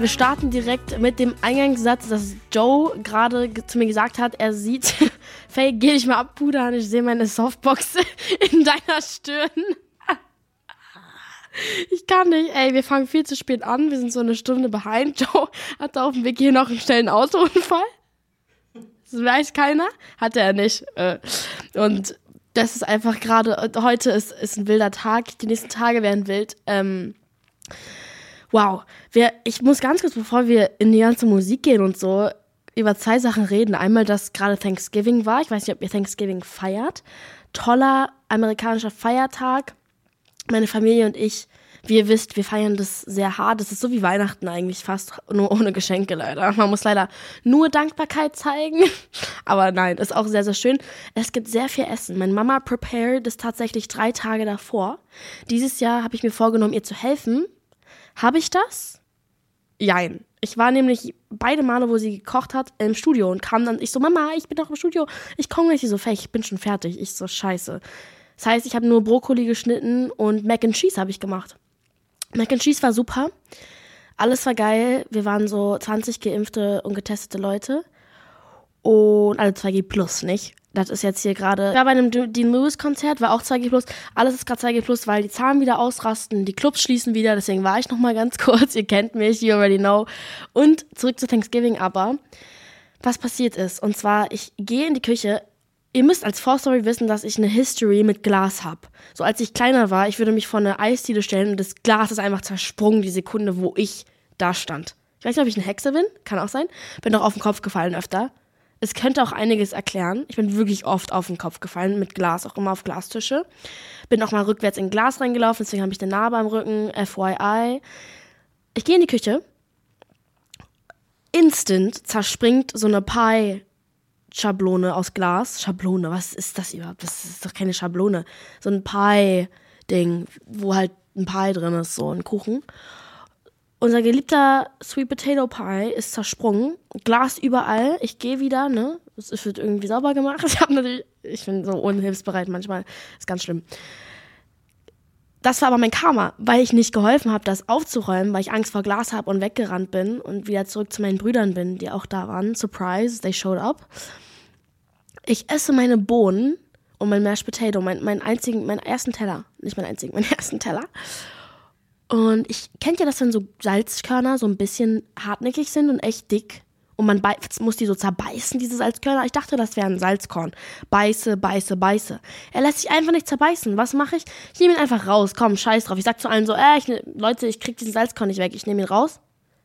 Wir starten direkt mit dem Eingangssatz, dass Joe gerade zu mir gesagt hat, er sieht, Faye, geh dich mal abpudern, ich sehe meine Softbox in deiner Stirn. Ich kann nicht, ey, wir fangen viel zu spät an, wir sind so eine Stunde behind. Joe hatte auf dem Weg hier noch einen schnellen Autounfall. Das weiß keiner, hatte er nicht. Äh, und das ist einfach gerade, heute ist, ist ein wilder Tag, die nächsten Tage werden wild. Ähm, wow, wir, ich muss ganz kurz, bevor wir in die ganze Musik gehen und so, über zwei Sachen reden. Einmal, dass gerade Thanksgiving war. Ich weiß nicht, ob ihr Thanksgiving feiert. Toller amerikanischer Feiertag. Meine Familie und ich wie ihr wisst, wir feiern das sehr hart. Das ist so wie Weihnachten eigentlich fast, nur ohne Geschenke leider. Man muss leider nur Dankbarkeit zeigen. Aber nein, ist auch sehr, sehr schön. Es gibt sehr viel Essen. Meine Mama prepared das tatsächlich drei Tage davor. Dieses Jahr habe ich mir vorgenommen, ihr zu helfen. Habe ich das? Jein. Ich war nämlich beide Male, wo sie gekocht hat, im Studio und kam dann, ich so, Mama, ich bin doch im Studio. Ich komme. Sie so, Fäh, ich bin schon fertig. Ich so, scheiße. Das heißt, ich habe nur Brokkoli geschnitten und Mac and Cheese habe ich gemacht. Mac and Cheese war super. Alles war geil. Wir waren so 20 geimpfte und getestete Leute. Und alle 2G plus, nicht? Das ist jetzt hier gerade. Ich war bei einem Dean Lewis Konzert, war auch 2G plus. Alles ist gerade 2G plus, weil die Zahlen wieder ausrasten, die Clubs schließen wieder. Deswegen war ich noch mal ganz kurz. Ihr kennt mich, you already know. Und zurück zu Thanksgiving aber. Was passiert ist. Und zwar, ich gehe in die Küche. Ihr müsst als Vorstory wissen, dass ich eine History mit Glas habe. So als ich kleiner war, ich würde mich vor eine Eisdiele stellen und das Glas ist einfach zersprungen, die Sekunde, wo ich da stand. Ich weiß nicht, ob ich eine Hexe bin, kann auch sein. Bin doch auf den Kopf gefallen öfter. Es könnte auch einiges erklären. Ich bin wirklich oft auf den Kopf gefallen, mit Glas, auch immer auf Glastische. Bin auch mal rückwärts in Glas reingelaufen, deswegen habe ich eine Narbe am Rücken, FYI. Ich gehe in die Küche. Instant zerspringt so eine Pie Schablone aus Glas. Schablone, was ist das überhaupt? Das ist doch keine Schablone. So ein Pie-Ding, wo halt ein Pie drin ist, so ein Kuchen. Unser geliebter Sweet Potato Pie ist zersprungen. Glas überall. Ich gehe wieder, ne? Es wird irgendwie sauber gemacht. Ich natürlich, ich bin so unhilfsbereit manchmal. Ist ganz schlimm. Das war aber mein Karma, weil ich nicht geholfen habe, das aufzuräumen, weil ich Angst vor Glas habe und weggerannt bin und wieder zurück zu meinen Brüdern bin, die auch da waren. Surprise, they showed up. Ich esse meine Bohnen und mein Mashed Potato, mein, meinen einzigen, meinen ersten Teller. Nicht meinen einzigen, meinen ersten Teller. Und ich kennt ja das, wenn so Salzkörner so ein bisschen hartnäckig sind und echt dick und man muss die so zerbeißen, diese Salzkörner. Ich dachte, das wäre ein Salzkorn. Beiße, beiße, beiße. Er lässt sich einfach nicht zerbeißen. Was mache ich? Ich nehme ihn einfach raus. Komm, scheiß drauf. Ich sag zu allen so, äh, ich, ne, Leute, ich krieg diesen Salzkorn nicht weg. Ich nehme ihn raus.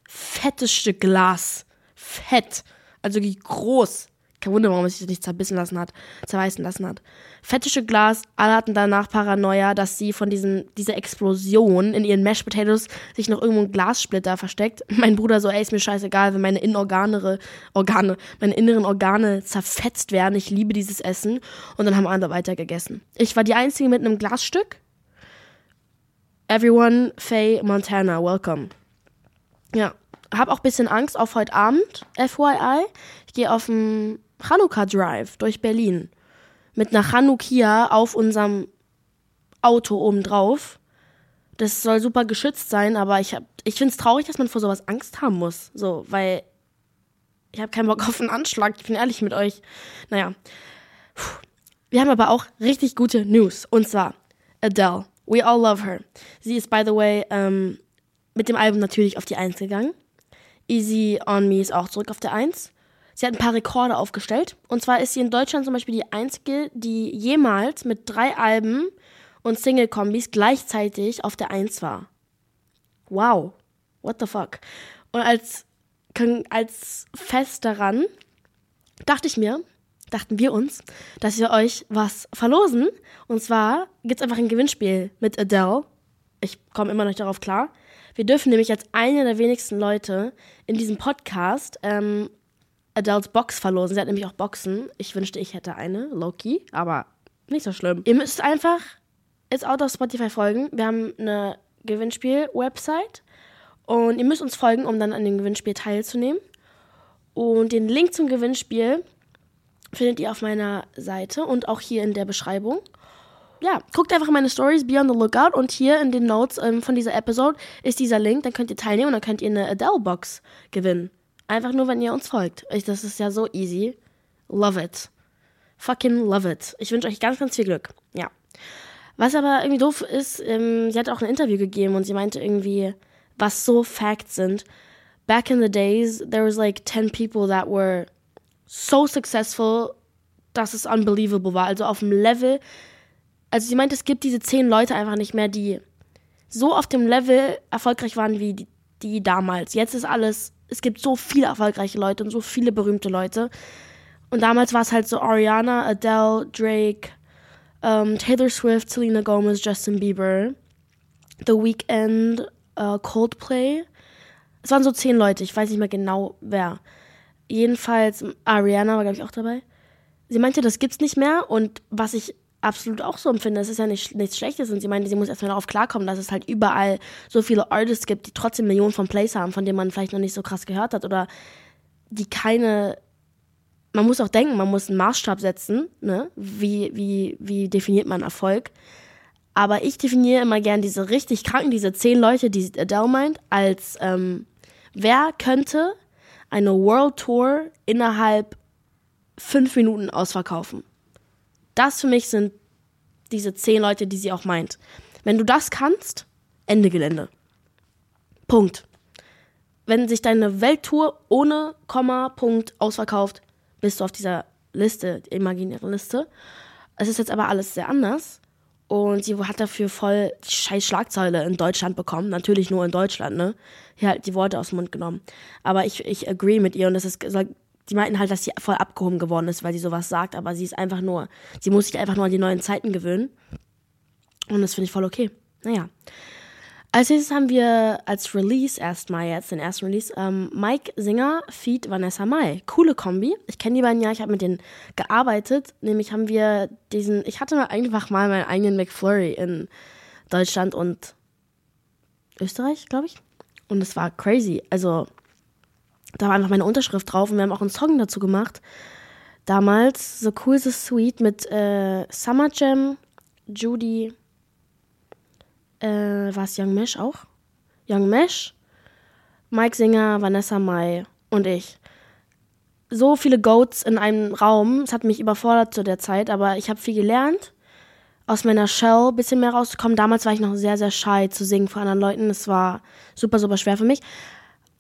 Fettes Stück Glas. Fett. Also groß. Kein Wunder, warum es sich nicht zerbissen lassen hat, zerreißen lassen hat. Fettische Glas, alle hatten danach Paranoia, dass sie von diesen, dieser Explosion in ihren Mashed Potatoes sich noch irgendwo ein Glassplitter versteckt. Mein Bruder so, ey, ist mir scheißegal, wenn meine Innenorgane, Organe, meine inneren Organe zerfetzt werden. Ich liebe dieses Essen. Und dann haben andere weiter gegessen. Ich war die Einzige mit einem Glasstück. Everyone, Faye, Montana, welcome. Ja, hab auch ein bisschen Angst auf heute Abend, FYI. Ich gehe auf dem Hanukkah Drive durch Berlin mit einer Chanukia auf unserem Auto obendrauf. Das soll super geschützt sein, aber ich, ich finde es traurig, dass man vor sowas Angst haben muss. So, weil ich habe keinen Bock auf einen Anschlag. Ich bin ehrlich mit euch. Naja. Wir haben aber auch richtig gute News. Und zwar Adele. We all love her. Sie ist, by the way, ähm, mit dem Album natürlich auf die Eins gegangen. Easy on Me ist auch zurück auf der Eins. Sie hat ein paar Rekorde aufgestellt. Und zwar ist sie in Deutschland zum Beispiel die einzige, die jemals mit drei Alben und Single-Kombis gleichzeitig auf der Eins war. Wow. What the fuck? Und als, als Fest daran dachte ich mir, dachten wir uns, dass wir euch was verlosen. Und zwar gibt es einfach ein Gewinnspiel mit Adele. Ich komme immer noch darauf klar. Wir dürfen nämlich als eine der wenigsten Leute in diesem Podcast ähm, Adults Box verlosen. Sie hat nämlich auch Boxen. Ich wünschte, ich hätte eine, Loki, aber nicht so schlimm. Ihr müsst einfach jetzt out auf Spotify folgen. Wir haben eine Gewinnspiel-Website und ihr müsst uns folgen, um dann an dem Gewinnspiel teilzunehmen. Und den Link zum Gewinnspiel findet ihr auf meiner Seite und auch hier in der Beschreibung. ja, guckt einfach in meine Stories, be on the lookout. Und hier in den Notes ähm, von dieser Episode ist dieser Link. Dann könnt ihr teilnehmen und dann könnt ihr eine Adele-Box gewinnen. Einfach nur, wenn ihr uns folgt. Das ist ja so easy. Love it. Fucking love it. Ich wünsche euch ganz, ganz viel Glück. Ja. Was aber irgendwie doof ist, ähm, sie hat auch ein Interview gegeben und sie meinte irgendwie, was so Facts sind. Back in the days, there was like 10 people that were so successful, dass es unbelievable war. Also auf dem Level. Also sie meinte, es gibt diese 10 Leute einfach nicht mehr, die so auf dem Level erfolgreich waren wie die, die damals. Jetzt ist alles, es gibt so viele erfolgreiche Leute und so viele berühmte Leute. Und damals war es halt so Ariana, Adele, Drake, um, Taylor Swift, Selena Gomez, Justin Bieber, The Weeknd, uh, Coldplay. Es waren so zehn Leute, ich weiß nicht mehr genau wer. Jedenfalls, Ariana war, glaube ich, auch dabei. Sie meinte, das gibt's nicht mehr und was ich absolut auch so empfinde, das ist ja nicht, nichts Schlechtes und sie meinte, sie muss erstmal darauf klarkommen, dass es halt überall so viele Artists gibt, die trotzdem Millionen von Plays haben, von denen man vielleicht noch nicht so krass gehört hat oder die keine man muss auch denken, man muss einen Maßstab setzen, ne? Wie, wie, wie definiert man Erfolg? Aber ich definiere immer gern diese richtig kranken, diese zehn Leute, die Adele meint, als ähm, wer könnte eine World Tour innerhalb fünf Minuten ausverkaufen? Das für mich sind diese zehn Leute, die sie auch meint. Wenn du das kannst, Ende Gelände. Punkt. Wenn sich deine Welttour ohne Komma, Punkt ausverkauft, bist du auf dieser Liste, imaginären Liste. Es ist jetzt aber alles sehr anders. Und sie hat dafür voll die scheiß Schlagzeile in Deutschland bekommen. Natürlich nur in Deutschland, ne? Hier halt die Worte aus dem Mund genommen. Aber ich, ich agree mit ihr und das ist, die meinten halt, dass sie voll abgehoben geworden ist, weil sie sowas sagt, aber sie ist einfach nur, sie muss sich einfach nur an die neuen Zeiten gewöhnen. Und das finde ich voll okay. Naja. Als nächstes haben wir als Release erstmal jetzt, den ersten Release, ähm, Mike Singer feat Vanessa Mai. Coole Kombi. Ich kenne die beiden ja, ich habe mit denen gearbeitet. Nämlich haben wir diesen, ich hatte einfach mal meinen eigenen McFlurry in Deutschland und Österreich, glaube ich. Und es war crazy. Also, da war einfach meine Unterschrift drauf und wir haben auch einen Song dazu gemacht. Damals, so cool, so sweet mit äh, Summer Jam, Judy, äh, war es Young Mesh auch? Young Mesh, Mike Singer, Vanessa Mai und ich. So viele Goats in einem Raum. Es hat mich überfordert zu der Zeit, aber ich habe viel gelernt. Aus meiner Shell ein bisschen mehr rauszukommen. Damals war ich noch sehr, sehr shy zu singen vor anderen Leuten. Es war super, super schwer für mich.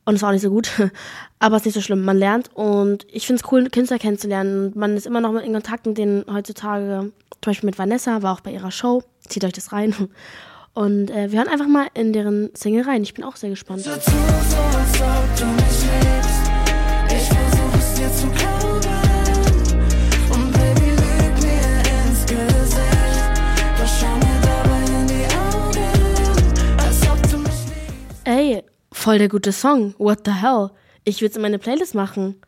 Und es war auch nicht so gut. Aber es ist nicht so schlimm. Man lernt. Und ich finde es cool, Künstler kennenzulernen. Und man ist immer noch in Kontakt mit denen heutzutage. Zum Beispiel mit Vanessa, war auch bei ihrer Show. Zieht euch das rein. Und äh, wir hören einfach mal in deren Single rein. Ich bin auch sehr gespannt. Voll der gute Song. What the hell? Ich würde es in meine Playlist machen.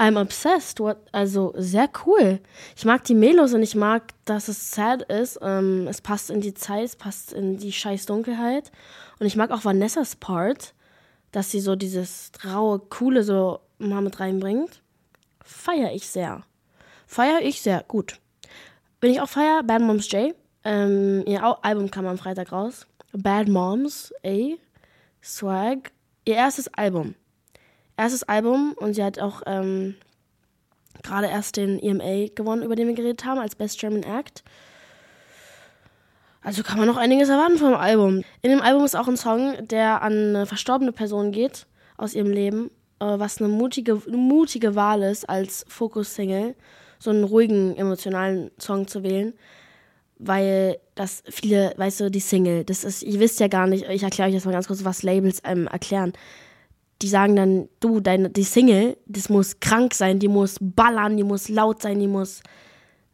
I'm obsessed. What? Also sehr cool. Ich mag die Melos und ich mag, dass es sad ist. Ähm, es passt in die Zeit, es passt in die scheiß Dunkelheit. Und ich mag auch Vanessas Part, dass sie so dieses raue, coole so mal mit reinbringt. Feier ich sehr. Feier ich sehr. Gut. Bin ich auch feier? Bad Moms J. Ähm, ihr Album kam am Freitag raus. Bad Moms, ey. Swag. Ihr erstes Album erstes Album und sie hat auch ähm, gerade erst den EMA gewonnen, über den wir geredet haben, als Best German Act. Also kann man noch einiges erwarten vom Album. In dem Album ist auch ein Song, der an eine verstorbene Person geht aus ihrem Leben, äh, was eine mutige, mutige Wahl ist als Fokus-Single, so einen ruhigen, emotionalen Song zu wählen. Weil das viele, weißt du, die Single, das ist, ihr wisst ja gar nicht, ich erkläre euch jetzt mal ganz kurz, was Labels einem erklären die sagen dann, du, deine, die Single, das muss krank sein, die muss ballern, die muss laut sein, die muss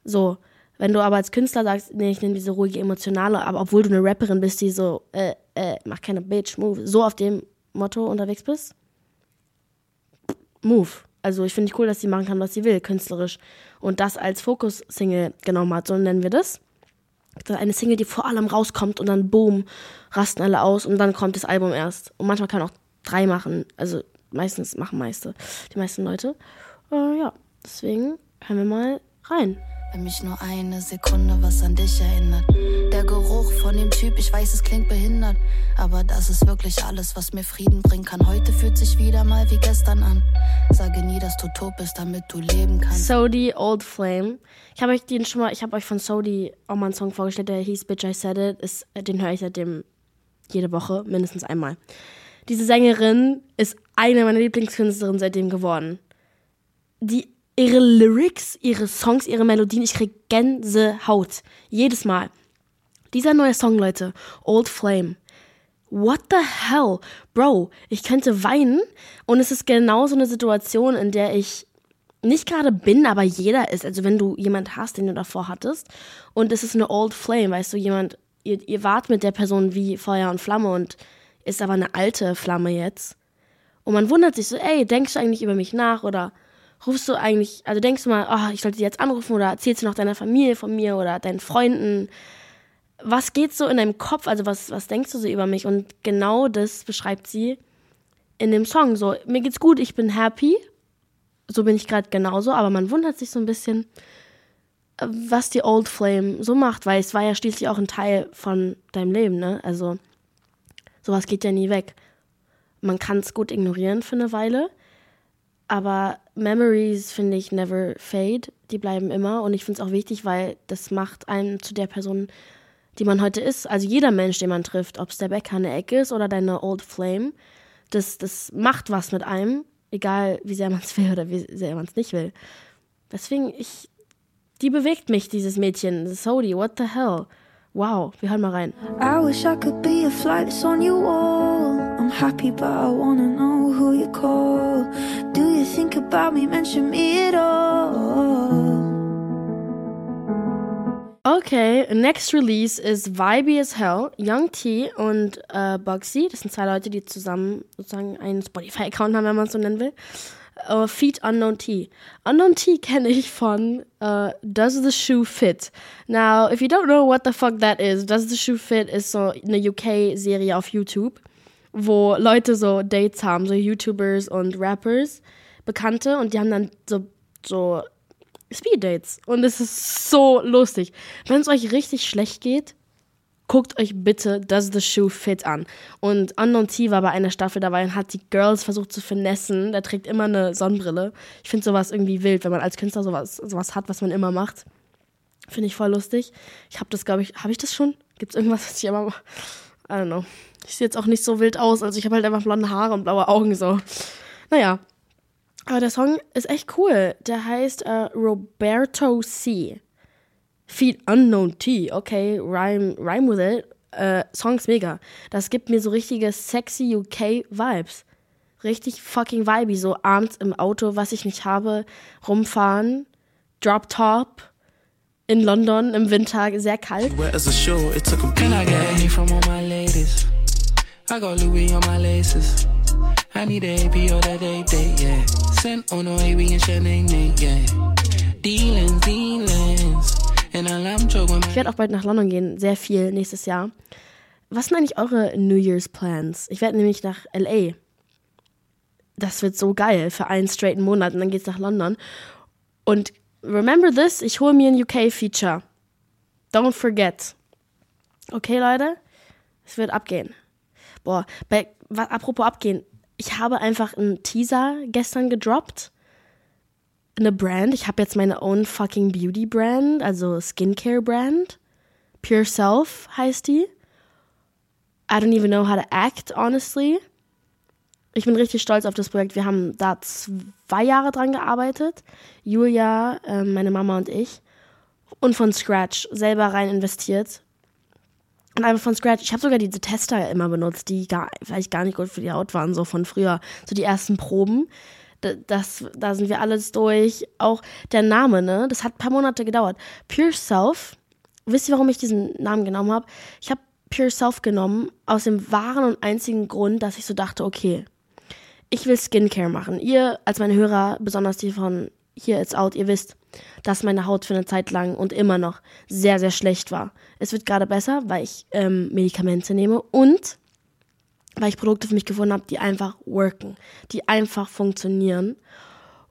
so. Wenn du aber als Künstler sagst, nee, ich nehme diese ruhige, emotionale, aber obwohl du eine Rapperin bist, die so, äh, äh, mach keine Bitch, move, so auf dem Motto unterwegs bist, move. Also ich finde es cool, dass sie machen kann, was sie will, künstlerisch. Und das als Fokus-Single genommen hat, so nennen wir das. Eine Single, die vor allem rauskommt und dann boom, rasten alle aus und dann kommt das Album erst. Und manchmal kann auch drei machen. Also meistens machen meiste, die meisten Leute. Äh, ja, deswegen hören wir mal rein. Wenn mich nur eine Sekunde was an dich erinnert. Der Geruch von dem Typ, ich weiß, es klingt behindert, aber das ist wirklich alles, was mir Frieden bringen kann. Heute fühlt sich wieder mal wie gestern an. Sage nie, dass du tot bist, damit du leben kannst. Sodi Old Flame. Ich habe euch den schon mal, ich habe euch von Sodi auch mal einen Song vorgestellt, der hieß Bitch I Said It. Ist, den höre ich seitdem jede Woche, mindestens einmal. Diese Sängerin ist eine meiner Lieblingskünstlerinnen seitdem geworden. Die ihre Lyrics, ihre Songs, ihre Melodien, ich krieg Gänsehaut. Jedes Mal. Dieser neue Song, Leute, Old Flame. What the hell? Bro, ich könnte weinen und es ist genau so eine Situation, in der ich nicht gerade bin, aber jeder ist. Also wenn du jemand hast, den du davor hattest und es ist eine Old Flame, weißt du, jemand, ihr, ihr wart mit der Person wie Feuer und Flamme und ist aber eine alte Flamme jetzt. Und man wundert sich so, ey, denkst du eigentlich über mich nach oder rufst du eigentlich, also denkst du mal, oh, ich sollte sie jetzt anrufen oder erzählst du noch deiner Familie von mir oder deinen Freunden? Was geht so in deinem Kopf? Also was, was denkst du so über mich? Und genau das beschreibt sie in dem Song. So, mir geht's gut, ich bin happy. So bin ich gerade genauso, aber man wundert sich so ein bisschen, was die Old Flame so macht, weil es war ja schließlich auch ein Teil von deinem Leben, ne? Also sowas geht ja nie weg. Man kann es gut ignorieren für eine Weile, aber Memories, finde ich, never fade. Die bleiben immer. Und ich finde es auch wichtig, weil das macht einen zu der Person, die man heute ist. Also jeder Mensch, den man trifft, ob es der Bäcker eine Ecke ist oder deine Old Flame, das, das macht was mit einem. Egal, wie sehr man es will oder wie sehr man es nicht will. Deswegen, ich, die bewegt mich, dieses Mädchen. Sodi, what the hell? Wow, wir hören mal rein. I wish I could be a flight that's on your wall. I'm happy, but I wanna know who you call. Do you think about me? Mention me at all. Okay, next release is Vibey as Hell, Young T und äh, Bugsy. Das sind zwei Leute, die zusammen sozusagen einen Spotify-Account haben, wenn man es so nennen will. Uh, Feet Unknown T. Unknown T kenne ich von uh, Does the Shoe Fit? Now, if you don't know what the fuck that is, Does the Shoe Fit ist so eine UK-Serie auf YouTube wo Leute so Dates haben, so YouTubers und Rappers, Bekannte, und die haben dann so, so Speed-Dates. Und es ist so lustig. Wenn es euch richtig schlecht geht, guckt euch bitte Does the Shoe Fit an. Und Unknown T war bei einer Staffel dabei und hat die Girls versucht zu finessen. Der trägt immer eine Sonnenbrille. Ich finde sowas irgendwie wild, wenn man als Künstler sowas, sowas hat, was man immer macht. Finde ich voll lustig. Ich habe das, glaube ich, habe ich das schon? Gibt es irgendwas, was ich immer mache? I don't know. Ich sehe jetzt auch nicht so wild aus. Also ich habe halt einfach blonde Haare und blaue Augen so. Naja. Aber der Song ist echt cool. Der heißt äh, Roberto C. Feed Unknown T. Okay, rhyme, rhyme with it. Äh, Song ist mega. Das gibt mir so richtige sexy UK Vibes. Richtig fucking vibey. So abends im Auto, was ich nicht habe, rumfahren. Drop Top in London im Winter sehr kalt. I got Louis on my laces. I need a AP or that day date, yeah. Sent on no AB and Chanel, yeah. Dealings, dealings. Ich werde auch bald nach London gehen, sehr viel nächstes Jahr. Was sind eigentlich eure New Year's Plans? Ich werde nämlich nach LA. Das wird so geil für einen straighten Monat und dann geht's nach London. Und remember this, ich hole mir ein UK-Feature. Don't forget. Okay, Leute? Es wird abgehen. Boah, bei, apropos abgehen, ich habe einfach einen Teaser gestern gedroppt. Eine Brand. Ich habe jetzt meine own fucking Beauty Brand, also Skincare Brand. Pure Self heißt die. I don't even know how to act, honestly. Ich bin richtig stolz auf das Projekt. Wir haben da zwei Jahre dran gearbeitet. Julia, äh, meine Mama und ich. Und von Scratch selber rein investiert. Und einfach von Scratch. Ich habe sogar diese Tester immer benutzt, die gar, vielleicht gar nicht gut für die Haut waren, so von früher. So die ersten Proben. Das, da sind wir alles durch. Auch der Name, ne? Das hat ein paar Monate gedauert. Pure Self. Wisst ihr, warum ich diesen Namen genommen habe? Ich habe Pure Self genommen aus dem wahren und einzigen Grund, dass ich so dachte, okay, ich will Skincare machen. Ihr als meine Hörer, besonders die von hier It's Out, ihr wisst, dass meine Haut für eine Zeit lang und immer noch sehr, sehr schlecht war. Es wird gerade besser, weil ich ähm, Medikamente nehme und weil ich Produkte für mich gefunden habe, die einfach worken, die einfach funktionieren.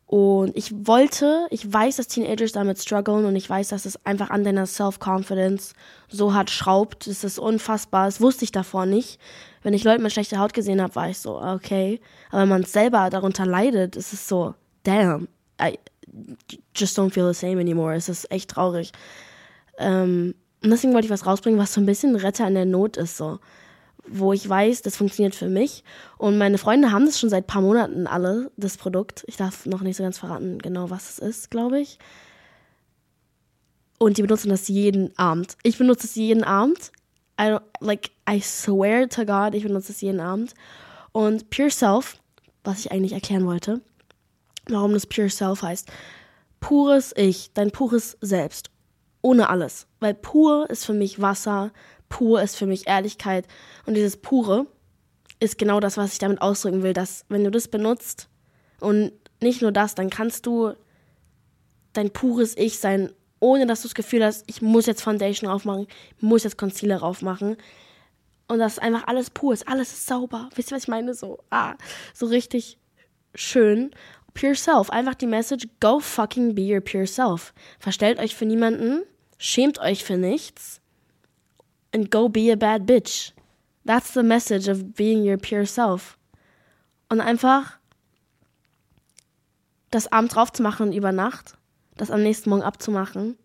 Und ich wollte, ich weiß, dass Teenagers damit strugglen und ich weiß, dass es einfach an deiner Self-Confidence so hart schraubt. Das ist unfassbar. Das wusste ich davor nicht. Wenn ich Leute mit schlechter Haut gesehen habe, war ich so, okay. Aber wenn man selber darunter leidet, ist es so, damn, I just don't feel the same anymore. Es ist echt traurig. Ähm, und deswegen wollte ich was rausbringen, was so ein bisschen Retter in der Not ist, so wo ich weiß, das funktioniert für mich. Und meine Freunde haben das schon seit ein paar Monaten alle, das Produkt. Ich darf noch nicht so ganz verraten, genau was es ist, glaube ich. Und die benutzen das jeden Abend. Ich benutze es jeden Abend. I like, I swear to God, ich benutze es jeden Abend. Und Pure Self, was ich eigentlich erklären wollte, warum das Pure Self heißt. Pures Ich, dein pures Selbst. Ohne alles. Weil pur ist für mich Wasser, pur ist für mich Ehrlichkeit. Und dieses Pure ist genau das, was ich damit ausdrücken will, dass wenn du das benutzt und nicht nur das, dann kannst du dein pures Ich sein, ohne dass du das Gefühl hast, ich muss jetzt Foundation draufmachen, ich muss jetzt Concealer draufmachen. Und das ist einfach alles pur ist, alles ist sauber. Wisst ihr, was ich meine? So, ah, so richtig schön. Pure Self, einfach die Message, go fucking be your pure self. Verstellt euch für niemanden, schämt euch für nichts and go be a bad bitch. That's the message of being your pure self. Und einfach das Abend drauf zu machen über Nacht, das am nächsten Morgen abzumachen,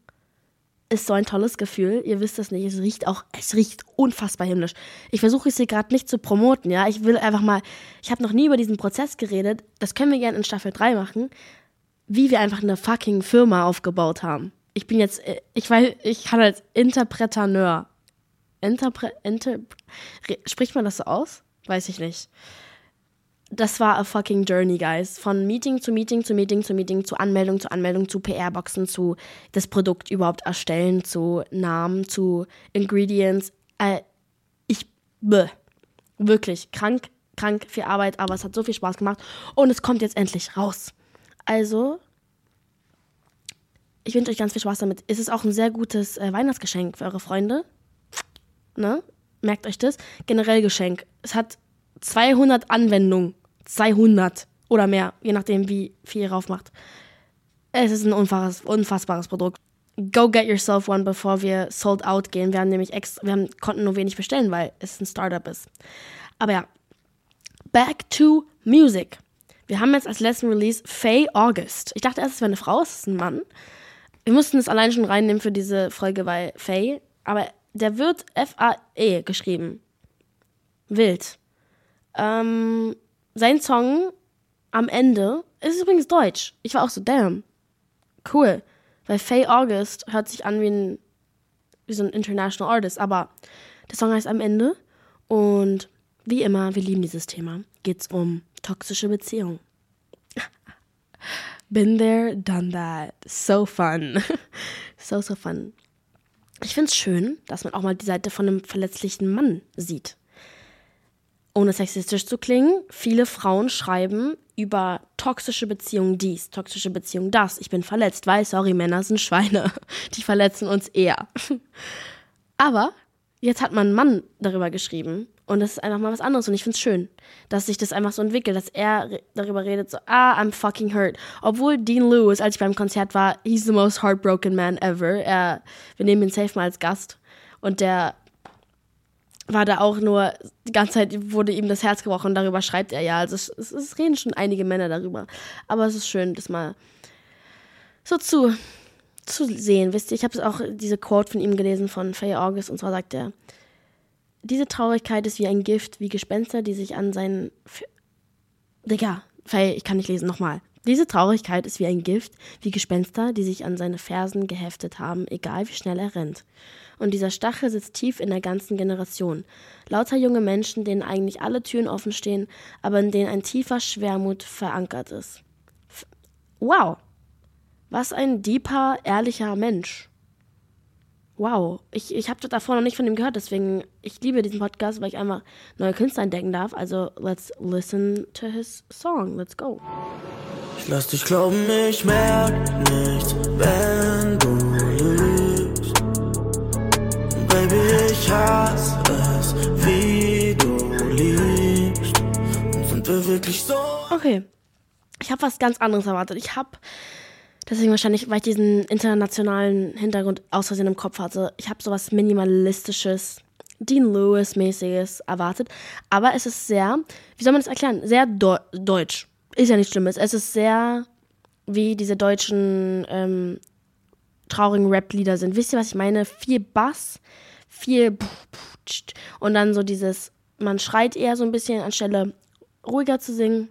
ist so ein tolles Gefühl. Ihr wisst es nicht, es riecht auch, es riecht unfassbar himmlisch. Ich versuche es hier gerade nicht zu promoten, ja. Ich will einfach mal, ich habe noch nie über diesen Prozess geredet. Das können wir gerne in Staffel 3 machen, wie wir einfach eine fucking Firma aufgebaut haben. Ich bin jetzt, äh, ich weiß, ich kann als Interpretaneur Interpre Inter spricht man das so aus? Weiß ich nicht. Das war a fucking journey, guys. Von Meeting zu Meeting zu Meeting zu Meeting zu Anmeldung zu Anmeldung zu PR-Boxen zu das Produkt überhaupt erstellen zu Namen zu Ingredients. Äh, ich bäh, wirklich krank, krank viel Arbeit, aber es hat so viel Spaß gemacht und es kommt jetzt endlich raus. Also ich wünsche euch ganz viel Spaß damit. Es ist auch ein sehr gutes äh, Weihnachtsgeschenk für eure Freunde ne? Merkt euch das. Generell Geschenk. Es hat 200 Anwendungen. 200 oder mehr, je nachdem, wie viel ihr raufmacht. Es ist ein unfassbares, unfassbares Produkt. Go get yourself one, bevor wir sold out gehen. Wir haben nämlich extra, wir haben, konnten nur wenig bestellen, weil es ein Startup ist. Aber ja, back to music. Wir haben jetzt als letzten Release Faye August. Ich dachte erst, es wäre eine Frau, es ist ein Mann. Wir mussten es allein schon reinnehmen für diese Folge, weil Faye, aber der wird F-A-E geschrieben. Wild. Ähm, sein Song am Ende ist übrigens deutsch. Ich war auch so, damn. Cool. Weil Faye August hört sich an wie, ein, wie so ein International Artist. Aber der Song heißt am Ende. Und wie immer, wir lieben dieses Thema. Geht's um toxische Beziehungen. Been there, done that. So fun. so, so fun. Ich finde es schön, dass man auch mal die Seite von einem verletzlichen Mann sieht. Ohne sexistisch zu klingen, viele Frauen schreiben über toxische Beziehungen dies, toxische Beziehungen das. Ich bin verletzt, weil, sorry, Männer sind Schweine. Die verletzen uns eher. Aber jetzt hat man einen Mann darüber geschrieben und das ist einfach mal was anderes und ich finde es schön, dass sich das einfach so entwickelt, dass er darüber redet, so, ah, I'm fucking hurt. Obwohl Dean Lewis, als ich beim Konzert war, he's the most heartbroken man ever. Er, wir nehmen ihn safe mal als Gast und der war da auch nur, die ganze Zeit wurde ihm das Herz gebrochen und darüber schreibt er ja. Also es, es, es reden schon einige Männer darüber. Aber es ist schön, das mal so zu, zu sehen. Wisst ihr, ich habe auch diese Quote von ihm gelesen, von Faye August, und zwar sagt er, diese Traurigkeit ist wie ein Gift, wie Gespenster, die sich an seinen. F Digga, ich kann nicht lesen, nochmal. Diese Traurigkeit ist wie ein Gift, wie Gespenster, die sich an seine Fersen geheftet haben, egal wie schnell er rennt. Und dieser Stachel sitzt tief in der ganzen Generation. Lauter junge Menschen, denen eigentlich alle Türen offen stehen, aber in denen ein tiefer Schwermut verankert ist. F wow! Was ein deeper, ehrlicher Mensch wow, ich, ich habe davor noch nicht von ihm gehört, deswegen, ich liebe diesen Podcast, weil ich einfach neue Künstler entdecken darf. Also, let's listen to his song. Let's go. Ich lass dich glauben, ich merk nichts, wenn du lügst. Baby, ich hasse es, wie du liebst. Und sind wir wirklich so? Okay. ich habe was ganz anderes erwartet. Ich habe, deswegen wahrscheinlich, weil ich diesen internationalen Hintergrund aus Versehen im Kopf hatte, ich habe sowas Minimalistisches, Dean Lewis-mäßiges erwartet. Aber es ist sehr, wie soll man das erklären? Sehr Deu deutsch. Ist ja nicht Schlimmes. Es ist sehr wie diese deutschen ähm, traurigen Rap-Lieder sind. Wisst ihr, was ich meine? Viel Bass, viel und dann so dieses, man schreit eher so ein bisschen, anstelle ruhiger zu singen.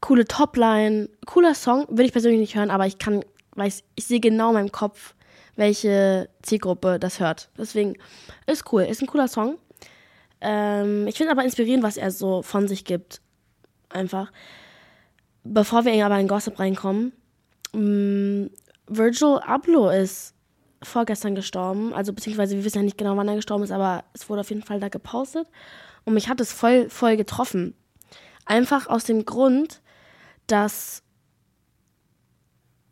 Coole Topline, cooler Song, würde ich persönlich nicht hören, aber ich kann, weiß, ich sehe genau in meinem Kopf, welche Zielgruppe das hört. Deswegen ist cool, ist ein cooler Song. Ähm, ich finde aber inspirierend, was er so von sich gibt. Einfach. Bevor wir aber in Gossip reinkommen, mh, mm, Virgil Abloh ist vorgestern gestorben. Also beziehungsweise wir wissen ja nicht genau, wann er gestorben ist, aber es wurde auf jeden Fall da gepostet. Und mich hat es voll, voll getroffen. Einfach aus dem Grund, dass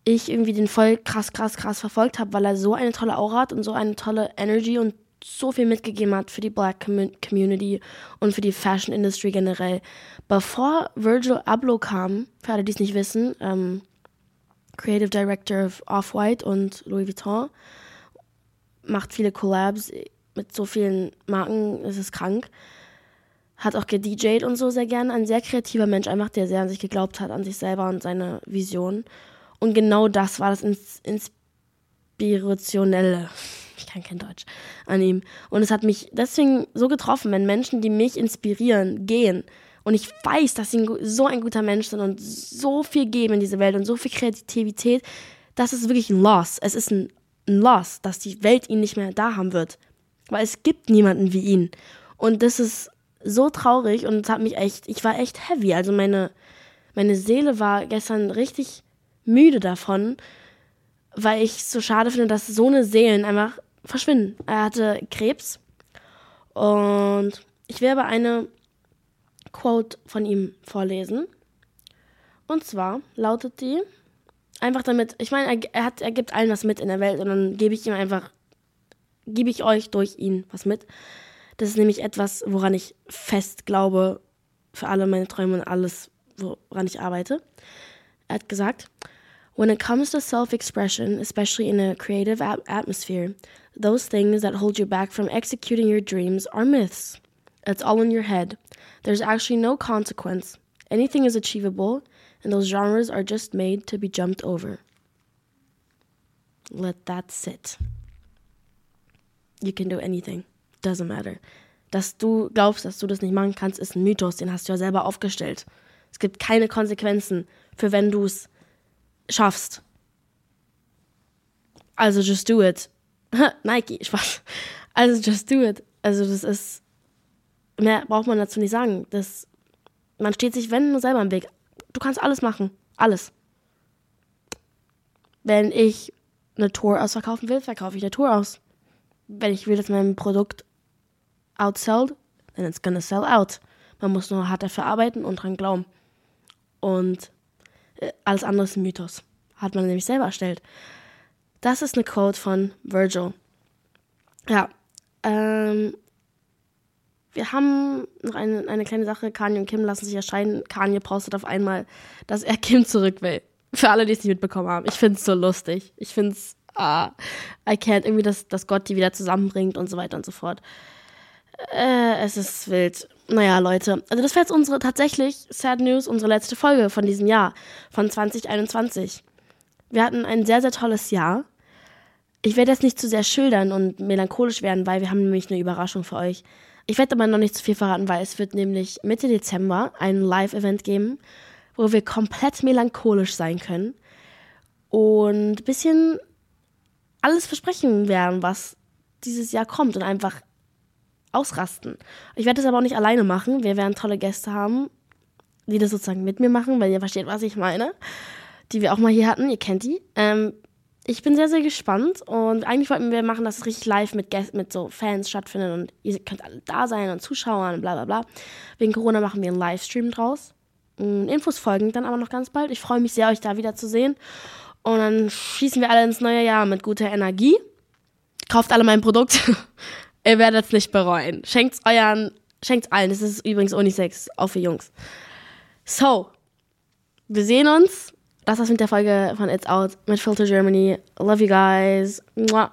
ich irgendwie den voll krass, krass, krass verfolgt habe, weil er so eine tolle Aura hat und so eine tolle Energy und so viel mitgegeben hat für die Black Community und für die Fashion Industry generell. Bevor Virgil Abloh kam, für alle, die es nicht wissen, ähm, Creative Director of Off-White und Louis Vuitton, macht viele Collabs mit so vielen Marken, es ist krank. Hat auch gedjed und so sehr gern. Ein sehr kreativer Mensch, einfach, der sehr an sich geglaubt hat, an sich selber und seine Vision. Und genau das war das Ins Inspirationelle ich kann kein Deutsch, an ihm. Und es hat mich deswegen so getroffen, wenn Menschen, die mich inspirieren, gehen. Und ich weiß, dass sie so ein guter Mensch sind und so viel geben in diese Welt und so viel Kreativität. Das ist wirklich ein Loss. Es ist ein Loss, dass die Welt ihn nicht mehr da haben wird. Weil es gibt niemanden wie ihn. Und das ist so traurig und es hat mich echt, ich war echt heavy. Also meine, meine Seele war gestern richtig müde davon, weil ich so schade finde, dass so eine Seelen einfach verschwinden. Er hatte Krebs und ich werde eine Quote von ihm vorlesen. Und zwar lautet die, einfach damit, ich meine, er, hat, er gibt allen was mit in der Welt und dann gebe ich ihm einfach, gebe ich euch durch ihn was mit. Das ist nämlich etwas, woran ich fest glaube, für alle meine Träume und alles, woran ich arbeite. Er hat gesagt, When it comes to self expression, especially in a creative atmosphere, those things that hold you back from executing your dreams are myths. It's all in your head. There's actually no consequence. Anything is achievable, and those genres are just made to be jumped over. Let that sit. You can do anything. Doesn't matter. Dass du glaubst, dass du das nicht machen kannst, ist ein Mythos, den hast du ja selber aufgestellt. Es gibt keine Konsequenzen für wenn du es schaffst. Also just do it. Nike, Spaß. Also just do it. Also das ist, mehr braucht man dazu nicht sagen. Das, man steht sich, wenn nur selber im Weg. Du kannst alles machen. Alles. Wenn ich eine Tour ausverkaufen will, verkaufe ich eine Tour aus. Wenn ich will, dass mein Produkt outsellt, then it's gonna sell out. Man muss nur hart dafür arbeiten und dran glauben. Und äh, alles andere ist ein Mythos. Hat man nämlich selber erstellt. Das ist eine Quote von Virgil. Ja. Ähm, wir haben noch eine, eine kleine Sache. Kanye und Kim lassen sich erscheinen. Kanye postet auf einmal, dass er Kim zurück will. Für alle, die es nicht mitbekommen haben. Ich finde es so lustig. Ich finde es, ah, I can't, irgendwie, dass, dass Gott die wieder zusammenbringt und so weiter und so fort. Äh, es ist wild. Naja, Leute. Also das wäre jetzt unsere, tatsächlich, Sad News, unsere letzte Folge von diesem Jahr, von 2021. Wir hatten ein sehr, sehr tolles Jahr. Ich werde jetzt nicht zu sehr schildern und melancholisch werden, weil wir haben nämlich eine Überraschung für euch. Ich werde aber noch nicht zu viel verraten, weil es wird nämlich Mitte Dezember ein Live-Event geben, wo wir komplett melancholisch sein können und ein bisschen alles versprechen werden, was dieses Jahr kommt und einfach ausrasten. Ich werde das aber auch nicht alleine machen. Wir werden tolle Gäste haben, die das sozusagen mit mir machen, weil ihr versteht, was ich meine. Die wir auch mal hier hatten. Ihr kennt die. Ähm, ich bin sehr, sehr gespannt und eigentlich wollten wir machen, dass es richtig live mit, Gäst mit so Fans stattfindet und ihr könnt alle da sein und Zuschauern und bla bla bla. Wegen Corona machen wir einen Livestream draus. Mm, Infos folgen dann aber noch ganz bald. Ich freue mich sehr, euch da wieder zu sehen. Und dann schießen wir alle ins neue Jahr mit guter Energie. Kauft alle mein Produkt. Ihr werdet es nicht bereuen. Schenkt's euren, schenkt's allen. Das ist übrigens Unisex, auch für Jungs. So, wir sehen uns. Das war's mit der Folge von It's Out mit Filter Germany. Love you guys. Mua.